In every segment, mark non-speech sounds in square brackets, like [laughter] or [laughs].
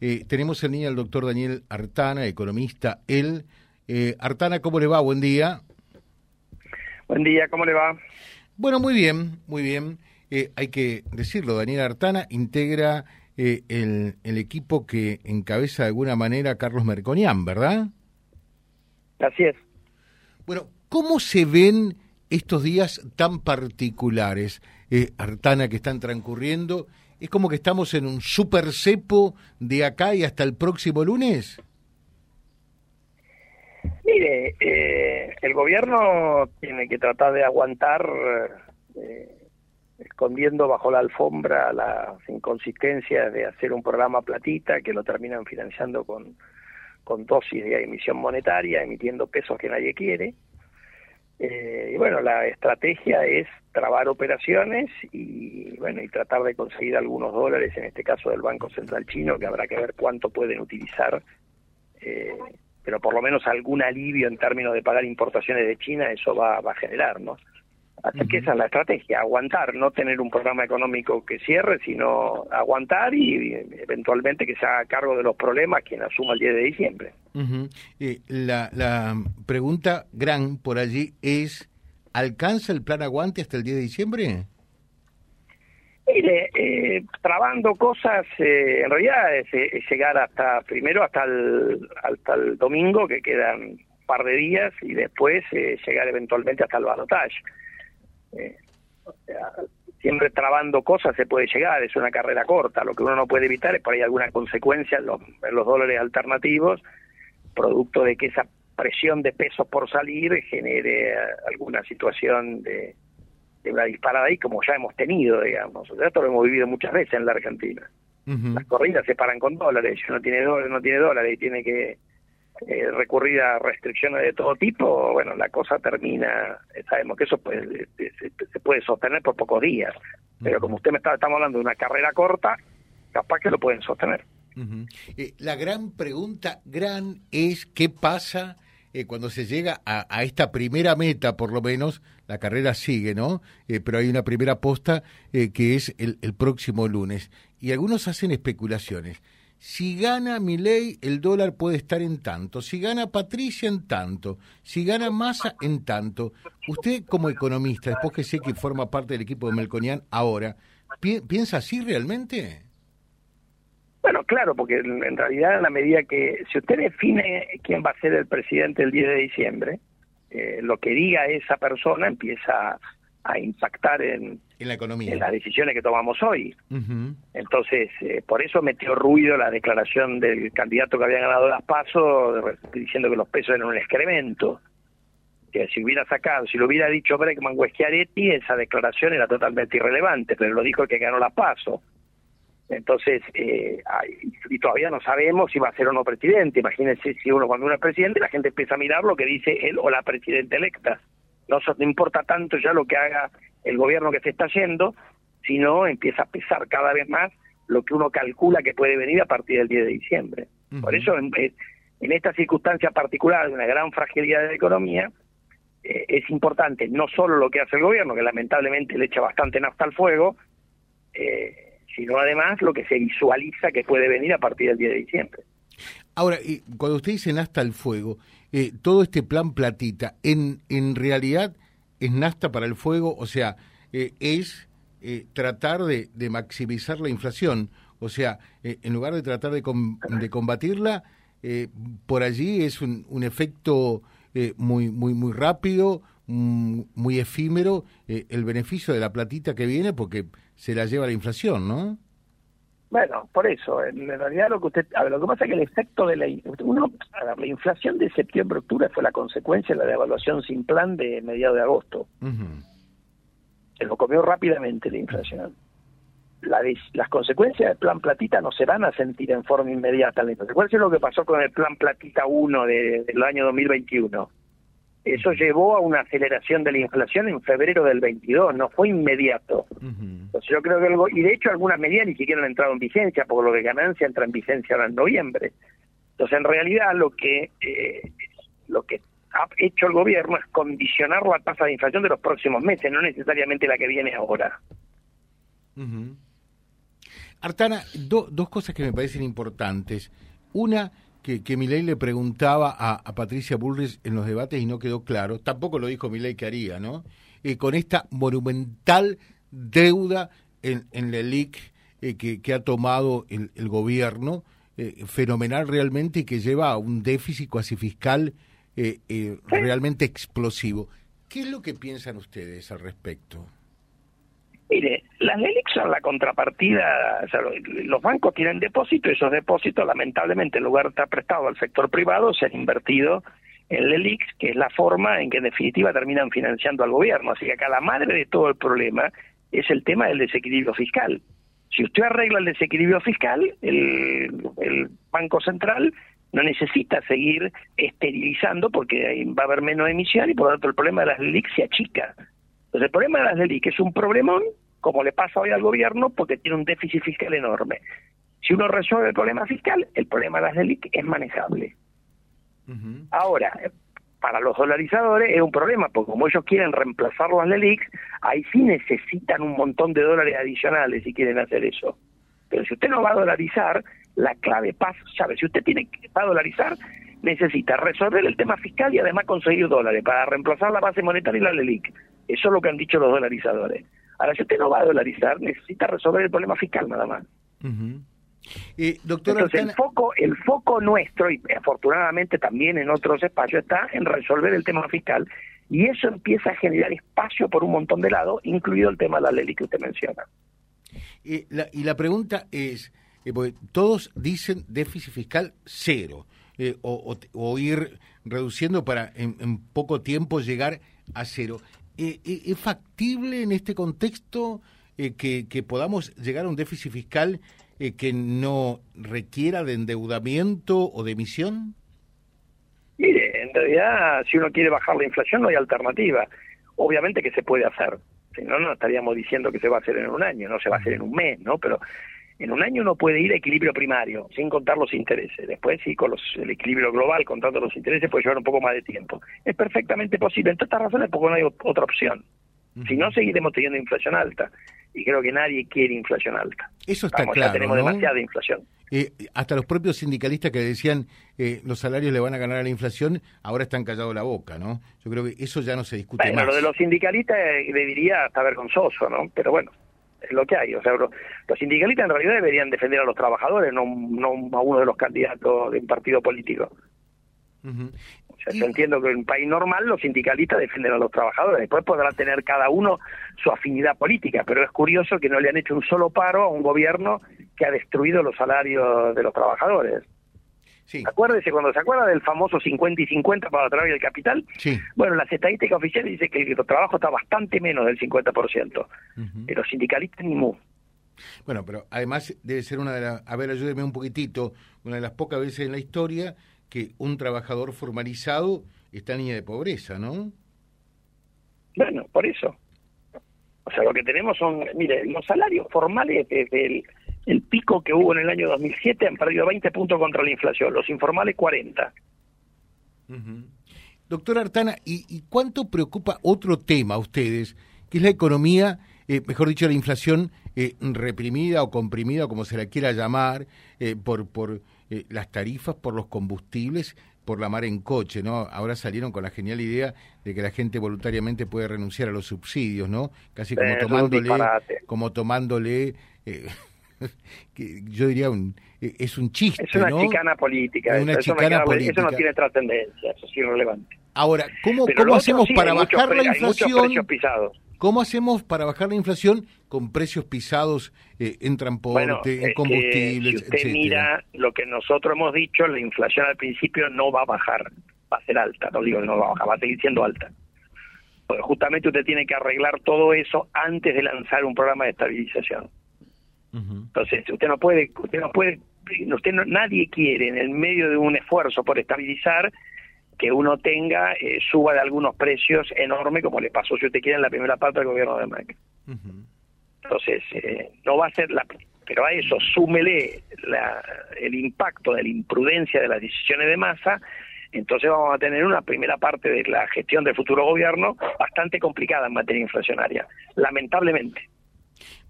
Eh, tenemos en línea al doctor Daniel Artana, economista, él. Eh, Artana, ¿cómo le va? Buen día. Buen día, ¿cómo le va? Bueno, muy bien, muy bien. Eh, hay que decirlo, Daniel Artana integra el, el, equipo que encabeza de alguna manera Carlos Merconian, ¿verdad? Así es. Bueno, ¿cómo se ven estos días tan particulares, Artana, que están transcurriendo? ¿Es como que estamos en un super cepo de acá y hasta el próximo lunes? Mire, eh, el gobierno tiene que tratar de aguantar eh, escondiendo bajo la alfombra las inconsistencias de hacer un programa platita que lo terminan financiando con, con dosis de emisión monetaria, emitiendo pesos que nadie quiere. Eh, y bueno, la estrategia es trabar operaciones y bueno y tratar de conseguir algunos dólares, en este caso del Banco Central Chino, que habrá que ver cuánto pueden utilizar, eh, pero por lo menos algún alivio en términos de pagar importaciones de China, eso va, va a generar, ¿no? Así uh -huh. que esa es la estrategia, aguantar, no tener un programa económico que cierre, sino aguantar y eventualmente que se haga cargo de los problemas quien asuma el 10 de diciembre. Uh -huh. eh, la, la pregunta gran por allí es, ¿alcanza el plan aguante hasta el 10 de diciembre? Mire, eh, trabando cosas, eh, en realidad es, llegar hasta, primero hasta el, hasta el domingo, que quedan un par de días, y después eh, llegar eventualmente hasta el balotaje. Eh, o sea, siempre trabando cosas se puede llegar, es una carrera corta, lo que uno no puede evitar es por ahí alguna consecuencia en los, en los dólares alternativos, producto de que esa presión de pesos por salir genere alguna situación de, de una disparada ahí, como ya hemos tenido, digamos. O sea, esto lo hemos vivido muchas veces en la Argentina. Uh -huh. Las corridas se paran con dólares, si uno tiene dólares, no tiene dólares y tiene que eh, recurrir a restricciones de todo tipo, bueno, la cosa termina, sabemos que eso puede, se, se, puede sostener por pocos días, pero como usted me está, estamos hablando de una carrera corta, capaz que lo pueden sostener. Uh -huh. eh, la gran pregunta, gran, es qué pasa eh, cuando se llega a, esta primera meta, por lo menos, la carrera sigue, ¿no? Eh, pero hay una primera posta eh, que es el, el, próximo lunes. Y algunos hacen especulaciones. Si gana Milei, el dólar puede estar en tanto. Si gana Patricia, en tanto. Si gana Massa, en tanto. Usted, como economista, después que sé que forma parte del equipo de Melconian ahora, ¿pi ¿piensa así realmente? Bueno, claro, porque en realidad, en la medida que, si usted define quién va a ser el presidente el 10 de diciembre, eh, lo que diga esa persona empieza a impactar en, en la economía, en las decisiones que tomamos hoy. Uh -huh. Entonces, eh, por eso metió ruido la declaración del candidato que había ganado las pasos diciendo que los pesos eran un excremento. Que si hubiera sacado, si lo hubiera dicho Breckman o esa declaración era totalmente irrelevante, pero lo dijo el que ganó las pasos. Entonces, eh, y todavía no sabemos si va a ser o no presidente. Imagínense si uno cuando uno es presidente, la gente empieza a mirar lo que dice él o la presidenta electa. No, no importa tanto ya lo que haga el gobierno que se está yendo, sino empieza a pesar cada vez más lo que uno calcula que puede venir a partir del 10 de diciembre. Uh -huh. Por eso, en, en, esta circunstancia particular de una gran fragilidad de la economía, eh, es importante no solo lo que hace el gobierno, que lamentablemente le echa bastante nafta al fuego, eh, sino además lo que se visualiza que puede venir a partir del 10 de diciembre. Ahora, cuando usted dice hasta el fuego, eh, todo este plan platita, en, en realidad es Nasta para el fuego, o sea, eh, es eh, tratar de, de, maximizar la inflación, o sea, eh, en lugar de tratar de, de combatirla, por allí es un, un efecto muy, muy, muy rápido, muy efímero, el beneficio de la platita que viene, porque se la lleva la inflación, ¿no? Bueno, por eso, en realidad lo que usted, a ver, lo que pasa es que el efecto de la, uno, ver, la inflación de septiembre-octubre fue la consecuencia de la devaluación sin plan de mediados de agosto. Uh -huh. Se lo comió rápidamente la inflación. La, las consecuencias del plan platita no se van a sentir en forma inmediata. Es lo que pasó con el plan platita 1 de, del año 2021 eso llevó a una aceleración de la inflación en febrero del 22, no fue inmediato. Uh -huh. Entonces yo creo que algo, y de hecho algunas medidas ni siquiera han entrado en vigencia, porque lo de ganancia entra en vigencia ahora en noviembre. Entonces en realidad lo que eh, lo que ha hecho el gobierno es condicionar la tasa de inflación de los próximos meses, no necesariamente la que viene ahora. Uh -huh. Artana, dos cosas que me parecen importantes. Una, que, que Milei le preguntaba a, Patricia Bullrich en los debates y no quedó claro, tampoco lo dijo Milei que haría, ¿no? Eh, con esta monumental deuda en, en la LIC eh, que, ha tomado el, gobierno, eh, fenomenal realmente y que lleva a un déficit cuasi fiscal realmente explosivo. ¿Qué es lo que piensan ustedes al respecto? Mire, las LELIC son la contrapartida, o sea, los bancos tienen depósitos y esos depósitos lamentablemente en lugar de estar prestados al sector privado se han invertido en LELIX, que es la forma en que en definitiva terminan financiando al gobierno. Así que acá la madre de todo el problema es el tema del desequilibrio fiscal. Si usted arregla el desequilibrio fiscal, el, el Banco Central no necesita seguir esterilizando porque va a haber menos emisión y por lo tanto el problema de las LELIC se achica. Entonces el problema de las LELIC es un problemón, como le pasa hoy al gobierno, porque tiene un déficit fiscal enorme. Si uno resuelve el problema fiscal, el problema de las LELIC es manejable. Ahora, para los dolarizadores es un problema, porque como ellos quieren reemplazar las LELIC, ahí sí necesitan un montón de dólares adicionales si quieren hacer eso. Pero si usted no va a dolarizar, la clave pasa, ¿sabe? Si usted tiene que va a dolarizar, necesita resolver el tema fiscal y además conseguir dólares para reemplazar la base monetaria y la LELIC. Eso es lo que han dicho los dolarizadores. Ahora, usted no va a dolarizar, necesita resolver el problema fiscal nada más. Eh, doctor Entonces, el foco, el foco nuestro, y afortunadamente también en otros espacios, está en resolver el tema fiscal, y eso empieza a generar espacio por un montón de lados, incluido el tema de la ley que usted menciona. y la pregunta es, eh, todos dicen déficit fiscal cero, eh, o, ir reduciendo para en, poco tiempo llegar a cero. ¿Es factible en este contexto que, que podamos llegar a un déficit fiscal eh, que no requiera de endeudamiento o de emisión? Mire, en realidad, si uno quiere bajar la inflación, no hay alternativa. Obviamente que se puede hacer. Si no, no estaríamos diciendo que se va a hacer en un año, no se va a hacer en un mes, ¿no? Pero en un año uno puede ir a equilibrio primario, sin contar los intereses. Después, sí, con los, el equilibrio global, contando los intereses, puede llevar un poco más de tiempo. Es perfectamente posible. Entre estas razones, porque no hay otra opción. Si no, seguiremos teniendo inflación alta y creo que nadie quiere inflación alta. Eso está claro. Ya tenemos demasiada inflación. Eh, hasta los propios sindicalistas que decían eh, los salarios le van a ganar a la inflación, ahora están callados la boca, ¿no? Yo creo que eso ya no se discute bueno, más. Lo de los sindicalistas eh, le diría hasta vergonzoso, ¿no? Pero bueno, es lo que hay. O sea, los sindicalistas en realidad deberían defender a los trabajadores, no, no a uno de los candidatos de un partido político. Yo entiendo que en un país normal los sindicalistas defienden a los trabajadores, después podrá tener cada uno su afinidad política, pero es curioso que no le han hecho un solo paro a un gobierno que ha destruido los salarios de los trabajadores. Sí. Acuérdese, cuando se acuerda del famoso 50 y 50 para trabajo del capital, sí. bueno, las estadísticas oficiales dicen que el trabajo está bastante menos del 50%, pero los sindicalistas ni mu. Bueno, pero además debe ser una de las, a ver, ayúdeme un poquitito, una de las pocas veces en la historia que un trabajador formalizado está en línea de pobreza, ¿no? Bueno, por eso. O sea, lo que tenemos son, mire, los salarios formales desde el, pico que hubo en el año 2007 han perdido 20 puntos contra la inflación, los informales 40. Doctor Artana, ¿y, cuánto preocupa otro tema a ustedes, que es la economía, eh, mejor dicho, la inflación eh, reprimida o comprimida, como se la quiera llamar, eh, por, por las tarifas por los combustibles por la mar en coche, ¿no? Ahora salieron con la genial idea de que la gente voluntariamente puede renunciar a los subsidios, ¿no? Casi como tomándole, como tomándole, [laughs] que yo diría un, eh, es un chiste, Es una chicana política. una eso, chicana política. eso no tiene trascendencia, eso es irrelevante. Ahora, ¿cómo, ¿cómo hacemos para bajar la inflación? pisados. ¿Cómo hacemos para bajar la inflación con precios pisados eh, en transporte, en combustibles, si usted mira lo que nosotros hemos dicho, la inflación al principio no va a bajar, va a ser alta, no digo que no va a bajar, va a seguir siendo alta. Porque justamente usted tiene que arreglar todo eso antes de lanzar un programa de estabilización. Entonces, usted no puede, usted no puede, usted nadie quiere en el medio de un esfuerzo por estabilizar que uno tenga eh, suba de algunos precios enorme como le pasó si usted quiere en la primera parte del gobierno de Macri. Entonces, eh, no va a ser la... Pero a eso súmele la, el impacto de la imprudencia de las decisiones de masa, entonces vamos a tener una primera parte de la gestión del futuro gobierno bastante complicada en materia inflacionaria, lamentablemente.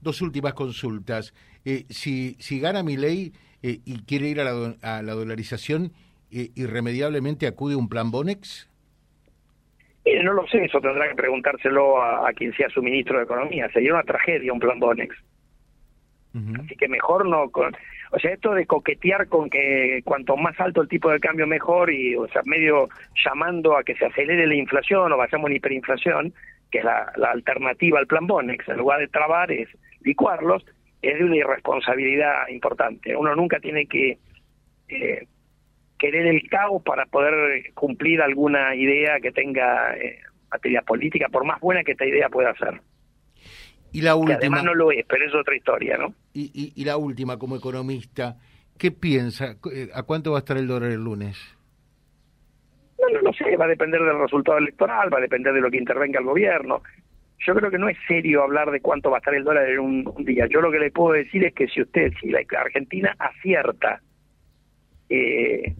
Dos últimas consultas. Eh, si, si gana mi ley eh, y quiere ir a la, a la dolarización, eh, ¿irremediablemente acude a un plan Bonex? no lo sé, eso tendrá que preguntárselo a, quien sea su ministro de Economía. Sería una tragedia un plan Bonex. Así que mejor no. o sea, esto de coquetear con que cuanto más alto el tipo de cambio mejor y, o sea, medio llamando a que se acelere la inflación o vayamos en hiperinflación, que es la, alternativa al plan Bonex, en lugar de trabar es licuarlos, es de una irresponsabilidad importante. Uno nunca tiene que eh, querer el caos para poder cumplir alguna idea que tenga eh, materia política, por más buena que esta idea pueda ser. Y la última. además no lo es, pero es otra historia, ¿no? Y, y, la última, como economista, ¿qué piensa? ¿A cuánto va a estar el dólar el lunes? No, no sé, va a depender del resultado electoral, va a depender de lo que intervenga el gobierno. Yo creo que no es serio hablar de cuánto va a estar el dólar en un, día. Yo lo que le puedo decir es que si usted, si la Argentina acierta eh,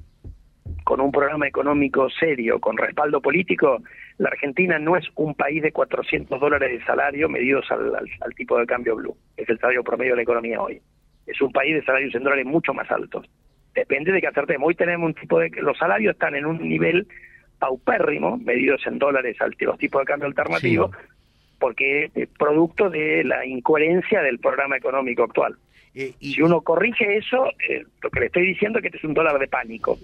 con un programa económico serio, con respaldo político, la Argentina no es un país de 400 dólares de salario medidos al, tipo de cambio blue, es el salario promedio de la economía hoy. Es un país de salarios en dólares mucho más altos. Depende de que acertemos. Hoy tenemos un tipo de... Los salarios están en un nivel paupérrimo, medidos en dólares al los tipos de cambio alternativo, porque es producto de la incoherencia del programa económico actual. Eh, y, si uno corrige eso, eh, lo que le estoy diciendo es que este es un dólar de pánico.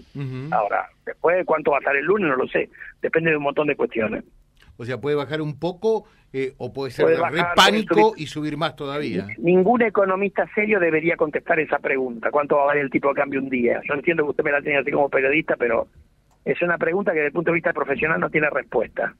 Ahora, después de cuánto va a estar el lunes, no lo sé. Depende de un montón de cuestiones. O sea, puede bajar un poco eh, o puede ser de pánico y subir más todavía. Ningún economista serio debería contestar esa pregunta. ¿Cuánto va a valer el tipo de cambio un día? Yo entiendo que usted me la tiene así como periodista, pero es una pregunta que desde el punto de vista profesional no tiene respuesta.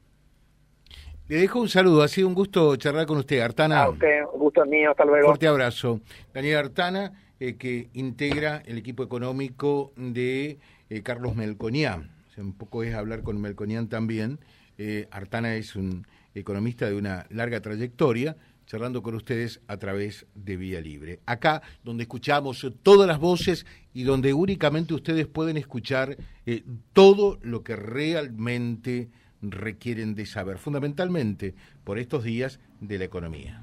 Le dejo un saludo, ha sido un gusto charlar con usted, Artana. A usted, un gusto mío, hasta luego. Fuerte abrazo. Daniel Artana, eh, que integra el equipo económico de eh, Carlos Melconian. un poco es hablar con Melconian también. Eh, Artana es un economista de una larga trayectoria, charlando con ustedes a través de Vía Libre. Acá, donde escuchamos todas las voces y donde únicamente ustedes pueden escuchar todo lo que realmente requieren de saber, fundamentalmente por estos días de la economía